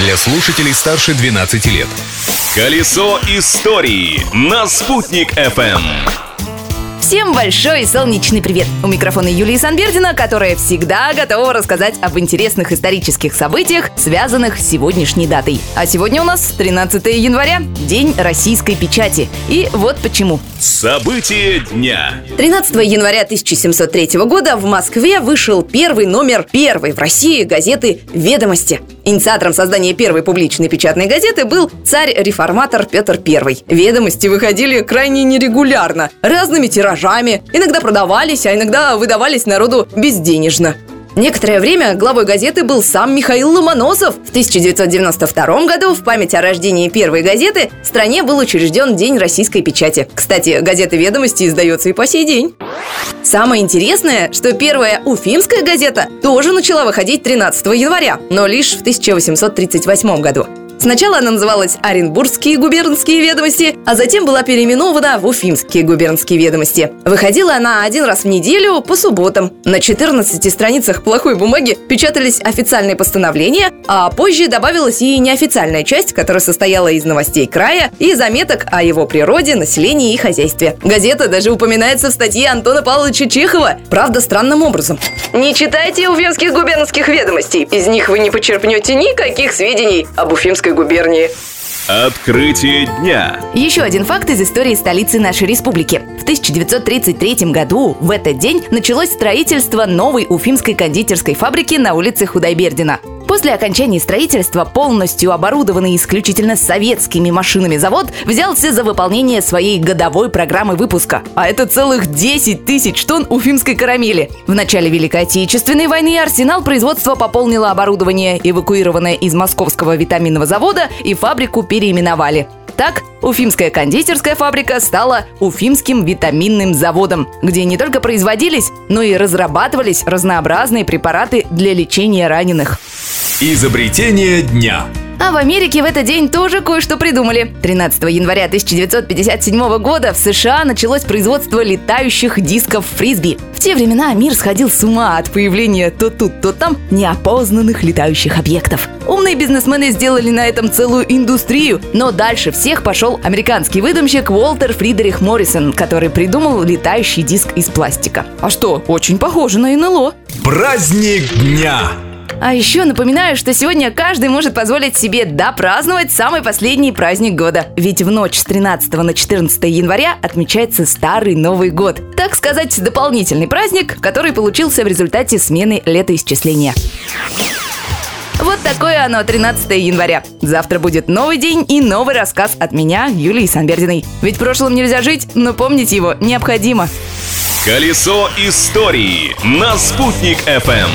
для слушателей старше 12 лет. Колесо истории на «Спутник FM. Всем большой солнечный привет! У микрофона Юлии Санбердина, которая всегда готова рассказать об интересных исторических событиях, связанных с сегодняшней датой. А сегодня у нас 13 января, День российской печати. И вот почему. События дня. 13 января 1703 года в Москве вышел первый номер первой в России газеты «Ведомости». Инициатором создания первой публичной печатной газеты был царь-реформатор Петр I. «Ведомости» выходили крайне нерегулярно, разными тиражами, иногда продавались, а иногда выдавались народу безденежно. Некоторое время главой газеты был сам Михаил Ломоносов. В 1992 году в память о рождении первой газеты в стране был учрежден День российской печати. Кстати, газета «Ведомости» издается и по сей день. Самое интересное, что первая уфимская газета тоже начала выходить 13 января, но лишь в 1838 году. Сначала она называлась Оренбургские губернские ведомости, а затем была переименована в Уфимские губернские ведомости. Выходила она один раз в неделю по субботам. На 14 страницах плохой бумаги печатались официальные постановления, а позже добавилась и неофициальная часть, которая состояла из новостей края и заметок о его природе, населении и хозяйстве. Газета даже упоминается в статье Антона Павловича Чехова, правда, странным образом. Не читайте уфимских губернских ведомостей, из них вы не почерпнете никаких сведений об Уфимской Московской губернии. Открытие дня. Еще один факт из истории столицы нашей республики. В 1933 году в этот день началось строительство новой уфимской кондитерской фабрики на улице Худайбердина. После окончания строительства полностью оборудованный исключительно советскими машинами завод взялся за выполнение своей годовой программы выпуска. А это целых 10 тысяч тонн уфимской карамели. В начале Великой Отечественной войны арсенал производства пополнило оборудование, эвакуированное из московского витаминного завода, и фабрику переименовали. Так, Уфимская кондитерская фабрика стала Уфимским витаминным заводом, где не только производились, но и разрабатывались разнообразные препараты для лечения раненых. Изобретение дня. А в Америке в этот день тоже кое-что придумали. 13 января 1957 года в США началось производство летающих дисков фрисби. В те времена мир сходил с ума от появления то тут, то там неопознанных летающих объектов. Умные бизнесмены сделали на этом целую индустрию, но дальше всех пошел американский выдумщик Уолтер Фридерих Моррисон, который придумал летающий диск из пластика. А что, очень похоже на НЛО. Праздник дня. А еще напоминаю, что сегодня каждый может позволить себе допраздновать самый последний праздник года. Ведь в ночь с 13 на 14 января отмечается Старый Новый год. Так сказать, дополнительный праздник, который получился в результате смены летоисчисления. Вот такое оно, 13 января. Завтра будет новый день и новый рассказ от меня, Юлии Санбердиной. Ведь прошлым нельзя жить, но помнить его необходимо. Колесо истории на «Спутник FM.